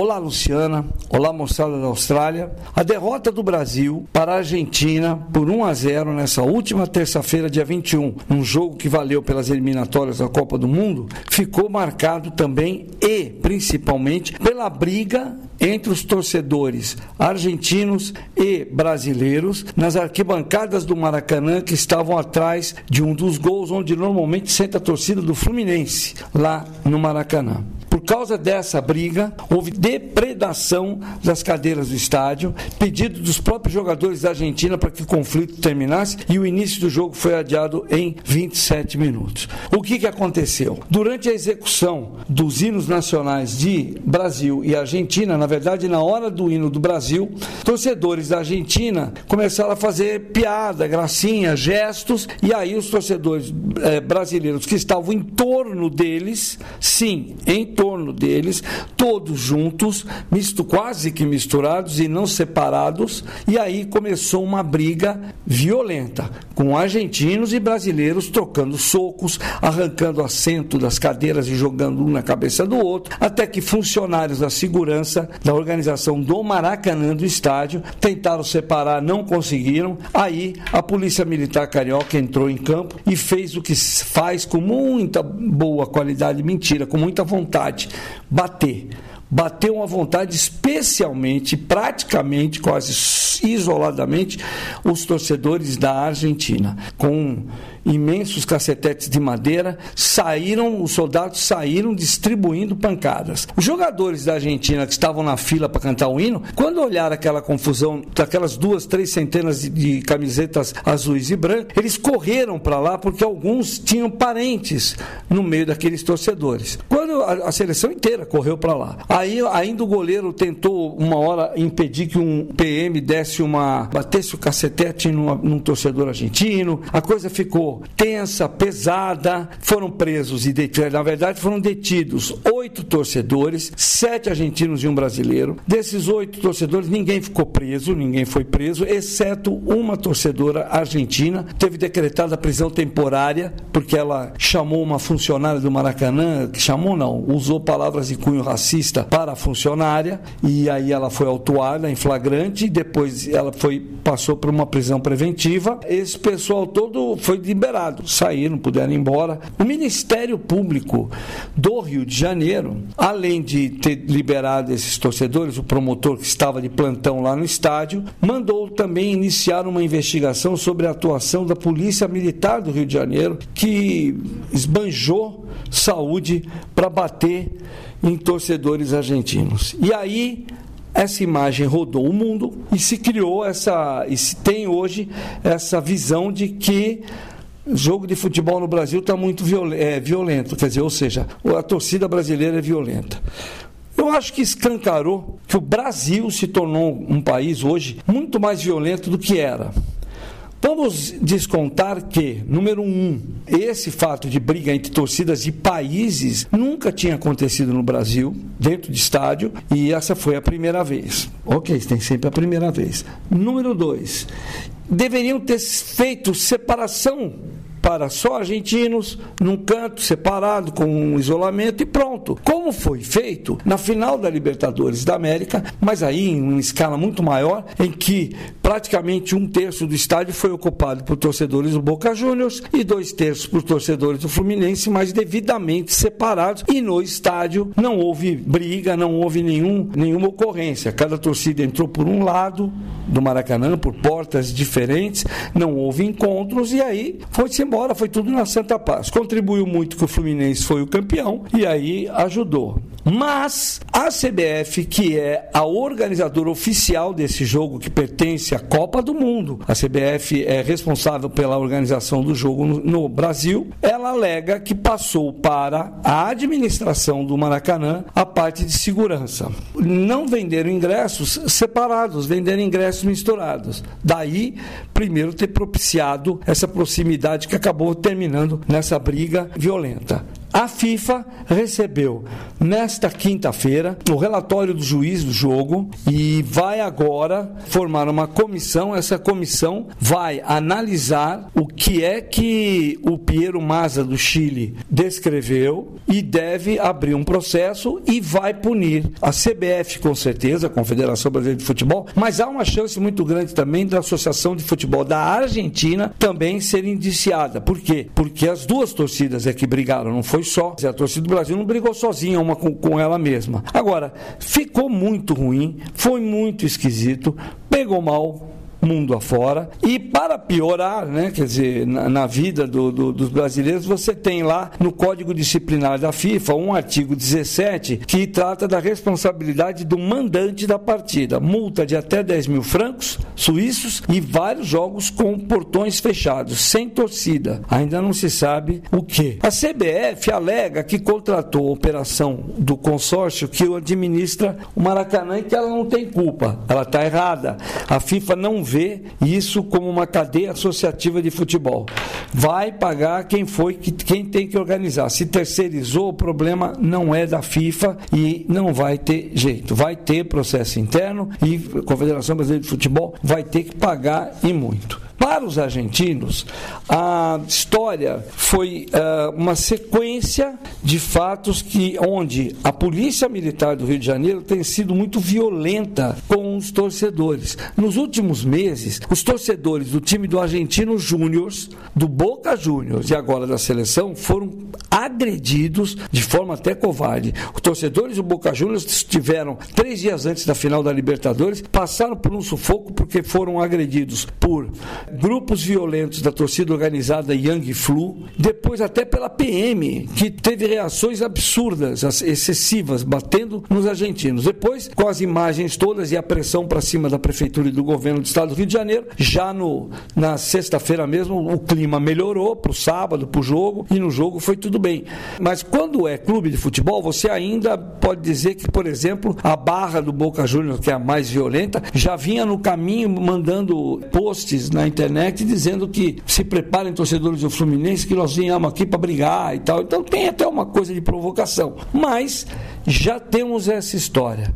Olá, Luciana. Olá, moçada da Austrália. A derrota do Brasil para a Argentina por 1 a 0 nessa última terça-feira, dia 21, num jogo que valeu pelas eliminatórias da Copa do Mundo, ficou marcado também e principalmente pela briga entre os torcedores argentinos e brasileiros nas arquibancadas do Maracanã que estavam atrás de um dos gols onde normalmente senta a torcida do Fluminense, lá no Maracanã. Causa dessa briga, houve depredação das cadeiras do estádio, pedido dos próprios jogadores da Argentina para que o conflito terminasse e o início do jogo foi adiado em 27 minutos. O que, que aconteceu? Durante a execução dos hinos nacionais de Brasil e Argentina, na verdade, na hora do hino do Brasil, torcedores da Argentina começaram a fazer piada, gracinha, gestos, e aí os torcedores eh, brasileiros que estavam em torno deles, sim, em torno deles, todos juntos, misto, quase que misturados e não separados, e aí começou uma briga violenta, com argentinos e brasileiros trocando socos, arrancando assento das cadeiras e jogando um na cabeça do outro, até que funcionários da segurança da organização do Maracanã do estádio tentaram separar, não conseguiram. Aí a Polícia Militar Carioca entrou em campo e fez o que faz com muita boa qualidade, mentira, com muita vontade bater. Bateu uma vontade, especialmente, praticamente, quase isoladamente, os torcedores da Argentina, com imensos cacetetes de madeira, saíram, os soldados saíram distribuindo pancadas. Os jogadores da Argentina que estavam na fila para cantar o hino, quando olharam aquela confusão daquelas duas, três centenas de, de camisetas azuis e brancas, eles correram para lá porque alguns tinham parentes no meio daqueles torcedores. Quando a, a seleção inteira correu para lá, aí ainda o goleiro tentou uma hora impedir que um PM desse uma batesse o cacetete num torcedor argentino. A coisa ficou tensa, pesada. Foram presos e detidos, na verdade, foram detidos oito torcedores, sete argentinos e um brasileiro. Desses oito torcedores, ninguém ficou preso, ninguém foi preso, exceto uma torcedora argentina. Teve decretada prisão temporária, porque ela chamou uma funcionária do Maracanã, chamou não, usou palavras de cunho racista para a funcionária, e aí ela foi autuada em flagrante, depois ela foi passou por uma prisão preventiva. Esse pessoal todo foi liberado liberados, saíram, puderam ir embora. O Ministério Público do Rio de Janeiro, além de ter liberado esses torcedores, o promotor que estava de plantão lá no estádio, mandou também iniciar uma investigação sobre a atuação da Polícia Militar do Rio de Janeiro, que esbanjou saúde para bater em torcedores argentinos. E aí essa imagem rodou o mundo e se criou essa e se tem hoje essa visão de que jogo de futebol no Brasil está muito é, violento, quer dizer, ou seja, a torcida brasileira é violenta. Eu acho que escancarou que o Brasil se tornou um país hoje muito mais violento do que era. Vamos descontar que, número um, esse fato de briga entre torcidas de países nunca tinha acontecido no Brasil, dentro de estádio, e essa foi a primeira vez. Ok, tem sempre a primeira vez. Número dois, deveriam ter feito separação para só argentinos, num canto separado, com um isolamento e pronto. Como foi feito na final da Libertadores da América, mas aí em uma escala muito maior, em que praticamente um terço do estádio foi ocupado por torcedores do Boca Juniors e dois terços por torcedores do Fluminense, mas devidamente separados. E no estádio não houve briga, não houve nenhum, nenhuma ocorrência. Cada torcida entrou por um lado do Maracanã, por portas diferentes, não houve encontros e aí foi-se embora embora, foi tudo na Santa Paz. Contribuiu muito que o Fluminense foi o campeão e aí ajudou. Mas a CBF, que é a organizadora oficial desse jogo que pertence à Copa do Mundo, a CBF é responsável pela organização do jogo no, Brasil, ela alega que passou para a administração do Maracanã a parte de segurança. Não venderam ingressos separados, venderam ingressos misturados. Daí, primeiro, ter propiciado essa proximidade que acabou terminando nessa briga violenta. A FIFA recebeu nesta quinta-feira o relatório do juiz do jogo e vai agora formar uma comissão. Essa comissão vai analisar o que é que o Piero Maza do Chile descreveu e deve abrir um processo e vai punir a CBF com certeza, a Confederação Brasileira de Futebol, mas há uma chance muito grande também da Associação de Futebol da Argentina também ser indiciada. Por quê? Porque as duas torcidas é que brigaram, não foi só. A torcida do Brasil não brigou sozinha uma com, com ela mesma. Agora, ficou muito ruim, foi muito esquisito, pegou mal mundo afora. E para piorar, né, quer dizer, na, na vida do, do, dos brasileiros, você tem lá no Código Disciplinar da FIFA um artigo 17 que trata da responsabilidade do mandante da partida. Multa de até 10 mil francos suíços e vários jogos com portões fechados, sem torcida. Ainda não se sabe o que. A CBF alega que contratou a operação do consórcio que administra o Maracanã e que ela não tem culpa. Ela está errada. A FIFA não vê isso como uma cadeia associativa de futebol. Vai pagar quem foi, quem tem que organizar. Se terceirizou, o problema não é da FIFA e não vai ter jeito. Vai ter processo interno e a Confederação Brasileira de Futebol vai ter que pagar e muito. Para os argentinos, a história foi uh, uma sequência de fatos que, onde a polícia militar do Rio de Janeiro tem sido muito violenta com os torcedores. Nos últimos meses, os torcedores do time do Argentino Júnior, do Boca Juniors e agora da seleção foram agredidos de forma até covarde. Os torcedores do Boca Juniors estiveram três dias antes da final da Libertadores, passaram por um sufoco porque foram agredidos por grupos violentos da torcida organizada Yang Flu, depois até pela PM, que teve reações absurdas, excessivas, batendo nos argentinos. Depois, com as imagens todas e a pressão para cima da prefeitura e do governo do estado do Rio de Janeiro, já no, na sexta-feira mesmo o clima melhorou para o sábado, para o jogo, e no jogo foi tudo bem. Mas quando é clube de futebol, você ainda pode dizer que, por exemplo, a barra do Boca Juniors, que é a mais violenta, já vinha no caminho mandando posts na internet dizendo que se preparem torcedores do Fluminense que nós viemos aqui para brigar e tal. Então tem até uma coisa de provocação. Mas já temos essa história.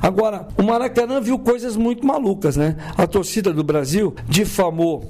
Agora, o Maracanã viu coisas muito malucas, né? A torcida do Brasil difamou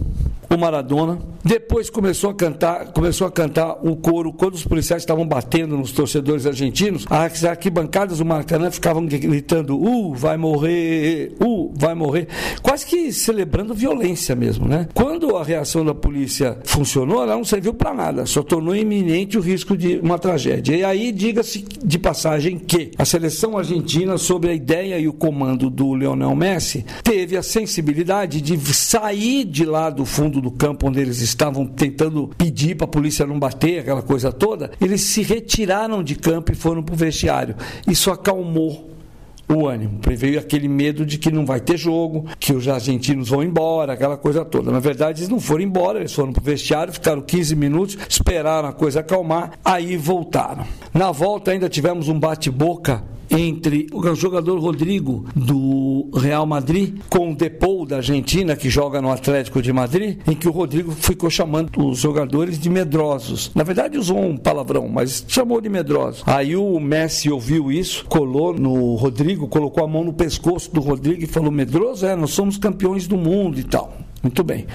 o Maradona. Depois começou a cantar, começou a cantar o coro quando os policiais estavam batendo nos torcedores argentinos. As arquibancadas do Maracanã ficavam gritando: "Uh, vai morrer! Uh, vai morrer!" Quase que celebrando violência mesmo, né? Quando a reação da polícia funcionou, ela não serviu para nada, só tornou iminente o risco de uma tragédia. E aí diga-se de passagem que a seleção argentina, sob a ideia e o comando do Lionel Messi, teve a sensibilidade de sair de lá do fundo do campo onde eles estavam tentando pedir para a polícia não bater, aquela coisa toda, eles se retiraram de campo e foram para o vestiário. Isso acalmou o ânimo. Preveio aquele medo de que não vai ter jogo, que os argentinos vão embora, aquela coisa toda. Na verdade, eles não foram embora, eles foram para o vestiário, ficaram 15 minutos, esperaram a coisa acalmar, aí voltaram. Na volta ainda tivemos um bate-boca entre o jogador Rodrigo do Real Madrid com o Depou da Argentina, que joga no Atlético de Madrid, em que o Rodrigo ficou chamando os jogadores de medrosos. Na verdade, usou um palavrão, mas chamou de medrosos. Aí o Messi ouviu isso, colou no Rodrigo, colocou a mão no pescoço do Rodrigo e falou: Medroso, é, nós somos campeões do mundo e tal. Muito bem.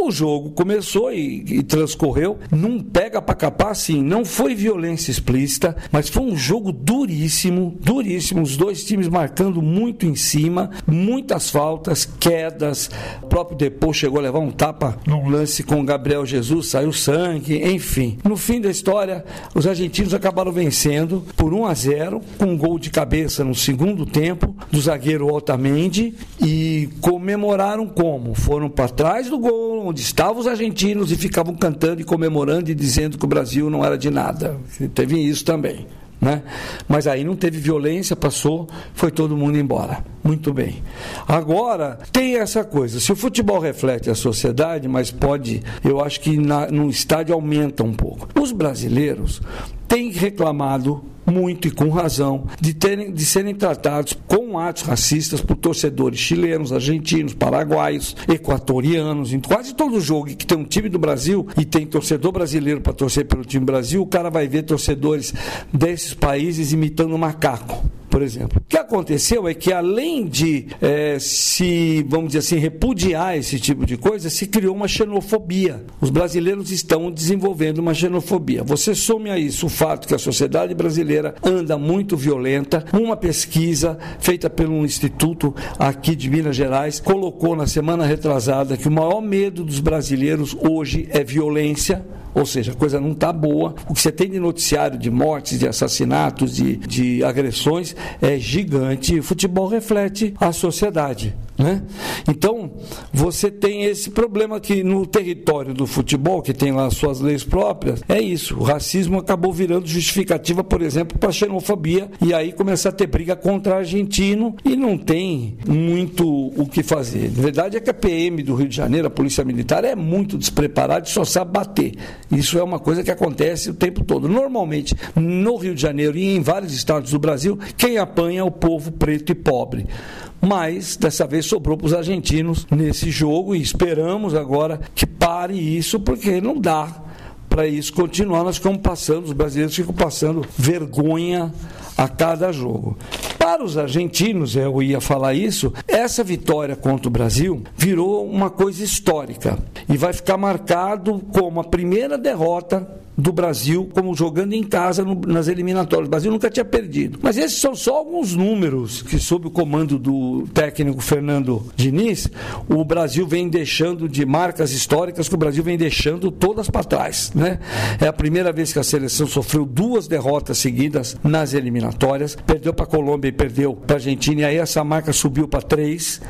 O jogo começou e, e transcorreu num pega para capar, assim, não foi violência explícita, mas foi um jogo duríssimo, duríssimo, os dois times marcando muito em cima, muitas faltas, quedas, o próprio Depô chegou a levar um tapa num lance com o Gabriel Jesus, saiu sangue, enfim. No fim da história, os argentinos acabaram vencendo por 1 a 0 com um gol de cabeça no segundo tempo do zagueiro Otamendi e comemoraram como? Foram para atrás do gol, onde estavam os argentinos e ficavam cantando e comemorando e dizendo que o Brasil não era de nada. Teve isso também. Né? Mas aí não teve violência, passou, foi todo mundo embora. Muito bem. Agora, tem essa coisa: se o futebol reflete a sociedade, mas pode, eu acho que na, no estádio aumenta um pouco. Os brasileiros têm reclamado muito e com razão, de, terem, de serem tratados com atos racistas por torcedores chilenos, argentinos, paraguaios, equatorianos. Em quase todo jogo que tem um time do Brasil e tem torcedor brasileiro para torcer pelo time Brasil, o cara vai ver torcedores desses países imitando macaco por exemplo. O que aconteceu é que, além de é, se, vamos dizer assim, repudiar esse tipo de coisa, se criou uma xenofobia. Os brasileiros estão desenvolvendo uma xenofobia. Você some a isso o fato que a sociedade brasileira anda muito violenta. Uma pesquisa feita pelo instituto aqui de Minas Gerais colocou na semana retrasada que o maior medo dos brasileiros hoje é violência ou seja, a coisa não está boa. O que você tem de noticiário de mortes, de assassinatos, de, de agressões é gigante. O futebol reflete a sociedade. Né? Então, você tem esse problema que no território do futebol, que tem lá suas leis próprias, é isso. O racismo acabou virando justificativa, por exemplo, para xenofobia, e aí começar a ter briga contra argentino e não tem muito o que fazer. Na verdade é que a PM do Rio de Janeiro, a Polícia Militar, é muito despreparada e só sabe bater. Isso é uma coisa que acontece o tempo todo. Normalmente, no Rio de Janeiro e em vários estados do Brasil, quem apanha é o povo preto e pobre mas dessa vez sobrou para os argentinos nesse jogo e esperamos agora que pare isso, porque não dá para isso continuar. Nós ficamos passando, os brasileiros ficam passando vergonha a cada jogo. Para os argentinos, eu ia falar isso, essa vitória contra o Brasil virou uma coisa histórica e vai ficar marcado como a primeira derrota do Brasil como jogando em casa no, nas eliminatórias. O Brasil nunca tinha perdido. Mas esses são só alguns números que, sob o comando do técnico Fernando Diniz, o Brasil vem deixando de marcas históricas que o Brasil vem deixando todas para trás. Né? É a primeira vez que a seleção sofreu duas derrotas seguidas nas eliminatórias. Perdeu para a Colômbia e perdeu para a Argentina. E aí essa marca subiu para três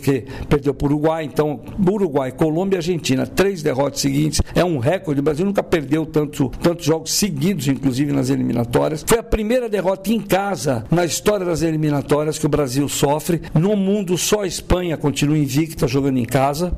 porque perdeu para o Uruguai. Então, Uruguai, Colômbia e Argentina, três derrotas seguintes, é um recorde. O Brasil nunca perdeu tanto, tantos jogos seguidos, inclusive nas eliminatórias. Foi a primeira derrota em casa na história das eliminatórias que o Brasil sofre. No mundo, só a Espanha continua invicta jogando em casa.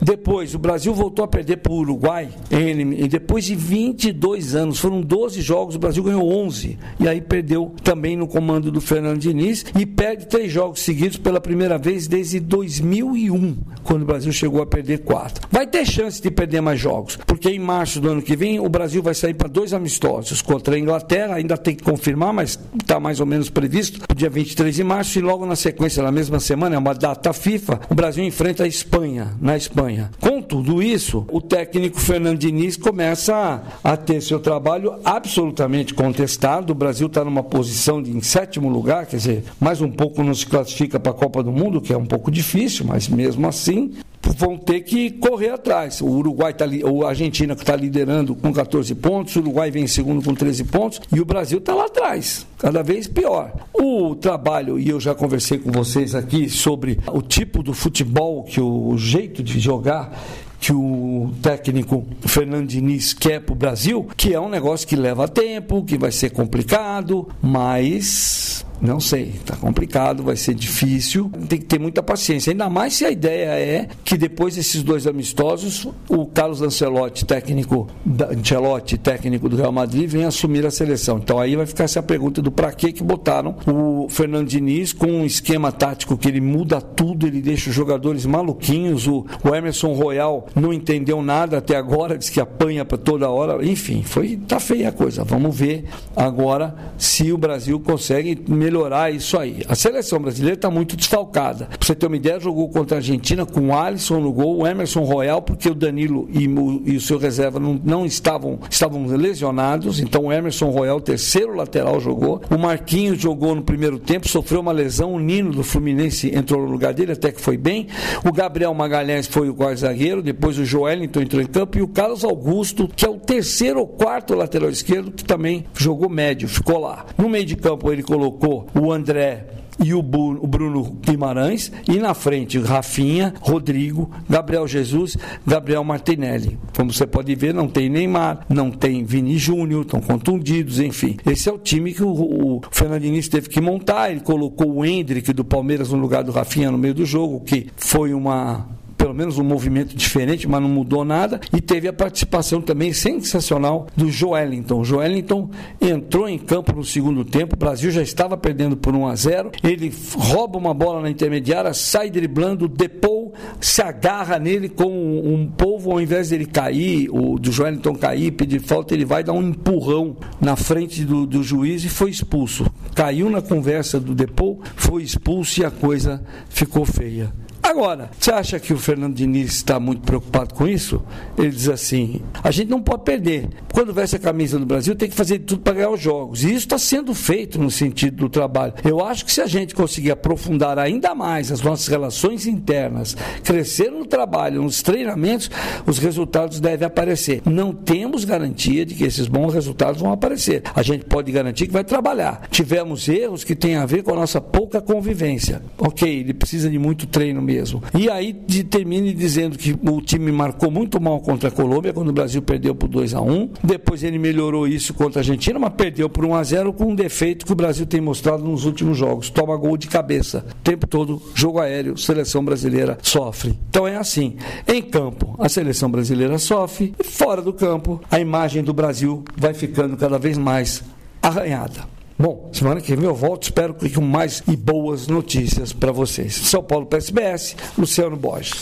Depois, o Brasil voltou a perder para o Uruguai, e depois de 22 anos, foram 12 jogos, o Brasil ganhou 11. E aí perdeu também no comando do Fernando Diniz e perde três jogos seguidos pela primeira vez desde 2001, quando o Brasil chegou a perder quatro. Vai ter chance de perder mais jogos, porque em março do ano que vem o Brasil vai sair para dois amistosos contra a Inglaterra, ainda tem que confirmar, mas está mais ou menos previsto, dia 23 de março, e logo na sequência, na mesma semana, é uma data FIFA, o Brasil enfrenta a Espanha, na Espanha. Com tudo isso, o técnico Fernando Diniz começa a, ter seu trabalho absolutamente contestado. O Brasil está numa posição de em sétimo lugar, quer dizer, mais um pouco não se classifica para a Copa do Mundo, que é um pouco difícil, mas mesmo assim vão ter que correr atrás. O Uruguai tá, a Argentina que está liderando com 14 pontos, o Uruguai vem em segundo com 13 pontos e o Brasil está lá atrás, cada vez pior. O trabalho, e eu já conversei com vocês aqui sobre o tipo do futebol, que o, o jeito de jogar que o técnico Fernando Diniz quer para o Brasil, que é um negócio que leva tempo, que vai ser complicado, mas não sei, está complicado, vai ser difícil, tem que ter muita paciência. Ainda mais se a ideia é que depois desses dois amistosos, o Carlos Ancelotti, técnico da, Ancelotti, técnico do Real Madrid, venha assumir a seleção. Então aí vai ficar essa pergunta do para que que botaram o Fernando Diniz com um esquema tático que ele muda tudo, ele deixa os jogadores maluquinhos. O, o Emerson Royal não entendeu nada até agora, diz que apanha para toda hora. Enfim, foi tá feia a coisa. Vamos ver agora se o Brasil consegue melhorar isso aí. A seleção brasileira está muito desfalcada. Para você ter uma ideia, jogou contra a Argentina com o Alisson no gol, o Emerson Royal, porque o Danilo e o, e o seu reserva não, não, estavam, estavam lesionados. Então o Emerson Royal, terceiro lateral, jogou. O Marquinhos jogou no primeiro tempo, sofreu uma lesão. O Nino do Fluminense entrou no lugar dele, até que foi bem. O Gabriel Magalhães foi o quarto zagueiro. Depois o Joelinton entrou em campo. E o Carlos Augusto, que é o terceiro ou quarto lateral esquerdo, que também jogou médio, ficou lá. No meio de campo ele colocou o André e o Bruno Guimarães, e na frente Rafinha, Rodrigo, Gabriel Jesus, Gabriel Martinelli. Como você pode ver, não tem Neymar, não tem Vini Júnior, estão contundidos, enfim. Esse é o time que o, o Fernandinho teve que montar. Ele colocou o Hendrick do Palmeiras no lugar do Rafinha no meio do jogo, que foi uma pelo menos um movimento diferente, mas não mudou nada. E teve a participação também sensacional do Joelinton. O Joelinton entrou em campo no segundo tempo, o Brasil já estava perdendo por 1 a 0. Ele rouba uma bola na intermediária, sai driblando, Depou se agarra nele com um polvo, ao invés dele cair, o do Joelinton cair, pedir falta, ele vai dar um empurrão na frente do, do juiz e foi expulso. Caiu na conversa do Depou, foi expulso e a coisa ficou feia. Agora, você acha que o Fernando Diniz está muito preocupado com isso? Ele diz assim: a gente não pode perder. Quando veste a camisa do Brasil, tem que fazer tudo para ganhar os jogos. E isso está sendo feito no sentido do trabalho. Eu acho que se a gente conseguir aprofundar ainda mais as nossas relações internas, crescer no trabalho, nos treinamentos, os resultados devem aparecer. Não temos garantia de que esses bons resultados vão aparecer. A gente pode garantir que vai trabalhar. Tivemos erros que têm a ver com a nossa pouca convivência. Ok, ele precisa de muito treino mesmo mesmo. E aí termine dizendo que o time marcou muito mal contra a Colômbia, quando o Brasil perdeu por 2 a 1 Depois ele melhorou isso contra a Argentina, mas perdeu por 1 a 0 com um defeito que o Brasil tem mostrado nos últimos jogos. Toma gol de cabeça. O tempo todo, jogo aéreo, seleção brasileira sofre. Então é assim. Em campo, a seleção brasileira sofre. Fora do campo, a imagem do Brasil vai ficando cada vez mais arranhada. Bom, semana que vem eu volto, espero com mais e boas notícias para vocês. São Paulo PSBS, Luciano Borges.